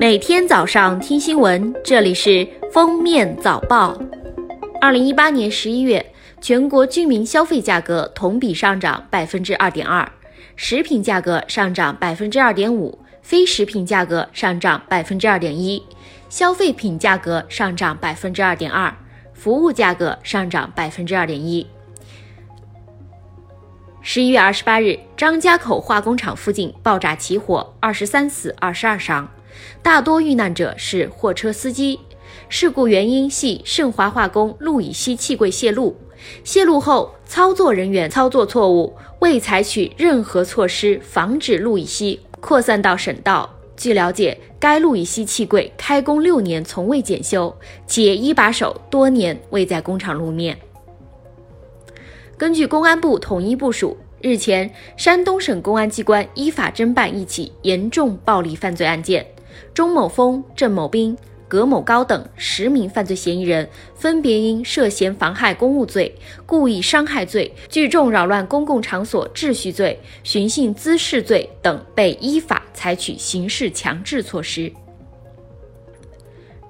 每天早上听新闻，这里是封面早报。二零一八年十一月，全国居民消费价格同比上涨百分之二点二，食品价格上涨百分之二点五，非食品价格上涨百分之二点一，消费品价格上涨百分之二点二，服务价格上涨百分之二点一。十一月二十八日，张家口化工厂附近爆炸起火，二十三死二十二伤，大多遇难者是货车司机。事故原因系盛华化工路乙烯气柜泄露，泄露后操作人员操作错误，未采取任何措施防止路乙烯扩散到省道。据了解，该路乙烯气柜开工六年从未检修，且一把手多年未在工厂露面。根据公安部统一部署，日前，山东省公安机关依法侦办一起严重暴力犯罪案件，钟某峰、郑某兵、葛某高等十名犯罪嫌疑人分别因涉嫌妨害公务罪、故意伤害罪、聚众扰乱公共场所秩序罪、寻衅滋事罪等，被依法采取刑事强制措施。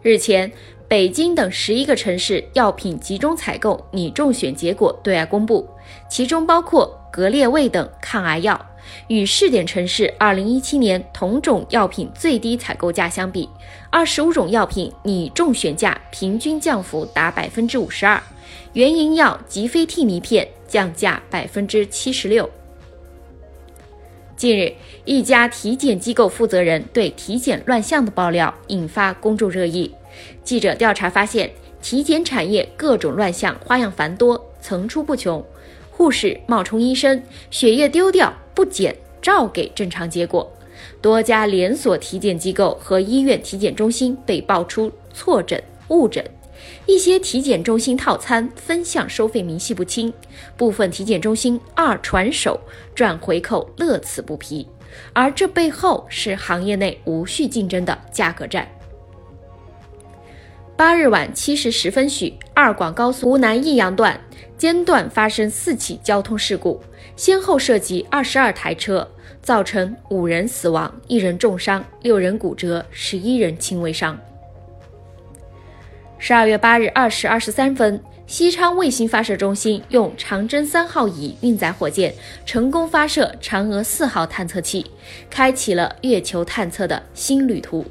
日前。北京等十一个城市药品集中采购拟中选结果对外公布，其中包括格列卫等抗癌药。与试点城市二零一七年同种药品最低采购价相比，二十五种药品拟中选价平均降幅达百分之五十二，原营药吉非替尼片降价百分之七十六。近日，一家体检机构负责人对体检乱象的爆料引发公众热议。记者调查发现，体检产业各种乱象花样繁多，层出不穷。护士冒充医生，血液丢掉不检照给正常结果。多家连锁体检机构和医院体检中心被爆出错诊、误诊。一些体检中心套餐分项收费明细不清，部分体检中心二传手赚回扣乐此不疲。而这背后是行业内无序竞争的价格战。八日晚七时十分许，二广高速湖南益阳段间断发生四起交通事故，先后涉及二十二台车，造成五人死亡、一人重伤、六人骨折、十一人轻微伤。十二月八日二时二十三分，西昌卫星发射中心用长征三号乙运载火箭成功发射嫦娥四号探测器，开启了月球探测的新旅途。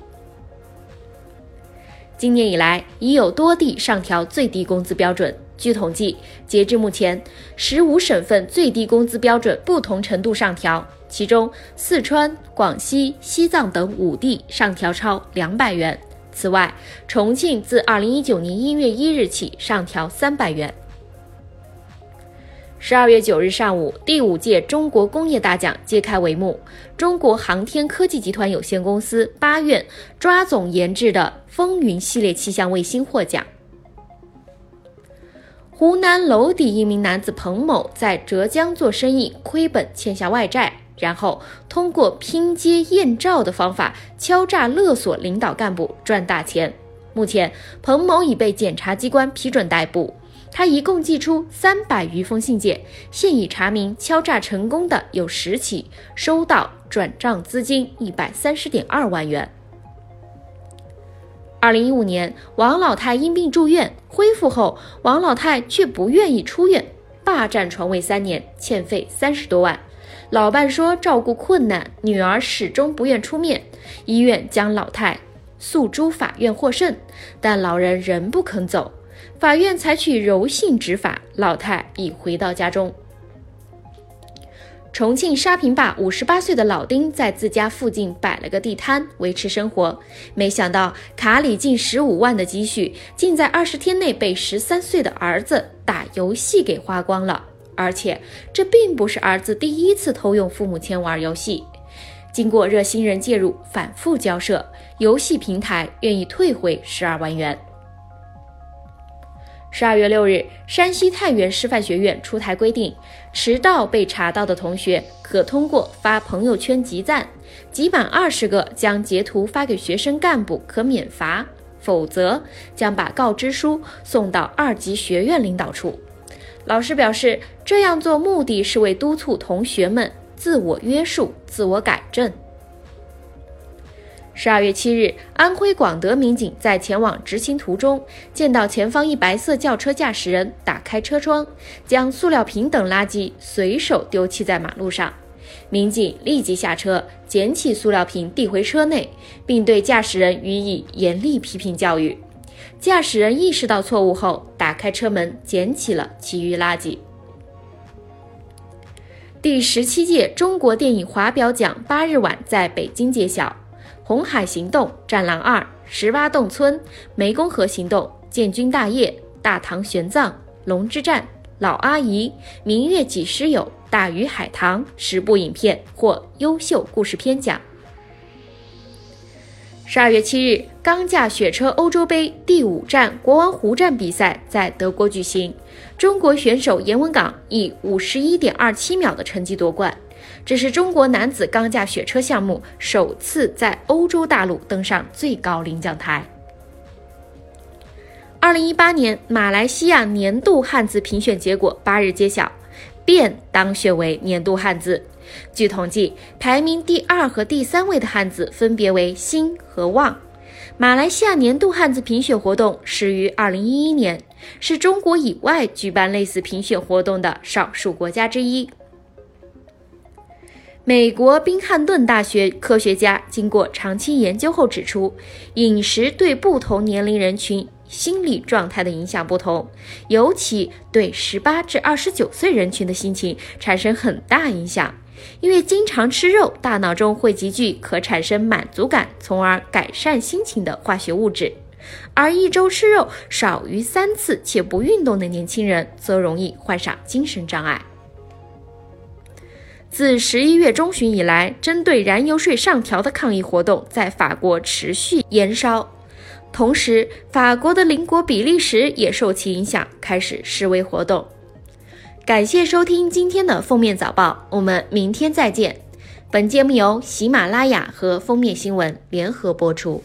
今年以来，已有多地上调最低工资标准。据统计，截至目前，十五省份最低工资标准不同程度上调，其中四川、广西、西藏等五地上调超两百元。此外，重庆自二零一九年一月一日起上调三百元。十二月九日上午，第五届中国工业大奖揭开帷幕。中国航天科技集团有限公司八院抓总研制的风云系列气象卫星获奖。湖南娄底一名男子彭某在浙江做生意亏本欠下外债，然后通过拼接艳照的方法敲诈勒索领导干部赚大钱。目前，彭某已被检察机关批准逮捕。他一共寄出三百余封信件，现已查明敲诈成功的有十起，收到转账资金一百三十点二万元。二零一五年，王老太因病住院，恢复后，王老太却不愿意出院，霸占床位三年，欠费三十多万。老伴说照顾困难，女儿始终不愿出面，医院将老太诉诸法院获胜，但老人仍不肯走。法院采取柔性执法，老太已回到家中。重庆沙坪坝五十八岁的老丁在自家附近摆了个地摊维持生活，没想到卡里近十五万的积蓄，竟在二十天内被十三岁的儿子打游戏给花光了。而且这并不是儿子第一次偷用父母钱玩游戏。经过热心人介入，反复交涉，游戏平台愿意退回十二万元。十二月六日，山西太原师范学院出台规定，迟到被查到的同学可通过发朋友圈集赞，集满二十个将截图发给学生干部可免罚，否则将把告知书送到二级学院领导处。老师表示，这样做目的是为督促同学们自我约束、自我改正。十二月七日，安徽广德民警在前往执勤途中，见到前方一白色轿车驾驶人打开车窗，将塑料瓶等垃圾随手丢弃在马路上。民警立即下车，捡起塑料瓶递回车内，并对驾驶人予以严厉批评教育。驾驶人意识到错误后，打开车门捡起了其余垃圾。第十七届中国电影华表奖八日晚在北京揭晓，《红海行动》《战狼二》《十八洞村》《湄公河行动》《建军大业》《大唐玄奘》《龙之战》《老阿姨》《明月几时有》《大鱼海棠》十部影片获优秀故事片奖。十二月七日，钢架雪车欧洲杯第五站国王湖站比赛在德国举行，中国选手严文港以五十一点二七秒的成绩夺冠，这是中国男子钢架雪车项目首次在欧洲大陆登上最高领奖台。二零一八年马来西亚年度汉字评选结果八日揭晓，便当选为年度汉字。据统计，排名第二和第三位的汉字分别为“兴”和“旺”。马来西亚年度汉字评选活动始于2011年，是中国以外举办类似评选活动的少数国家之一。美国宾汉顿大学科学家经过长期研究后指出，饮食对不同年龄人群心理状态的影响不同，尤其对18至29岁人群的心情产生很大影响。因为经常吃肉，大脑中会集聚可产生满足感，从而改善心情的化学物质；而一周吃肉少于三次且不运动的年轻人，则容易患上精神障碍。自十一月中旬以来，针对燃油税上调的抗议活动在法国持续延烧，同时，法国的邻国比利时也受其影响，开始示威活动。感谢收听今天的封面早报，我们明天再见。本节目由喜马拉雅和封面新闻联合播出。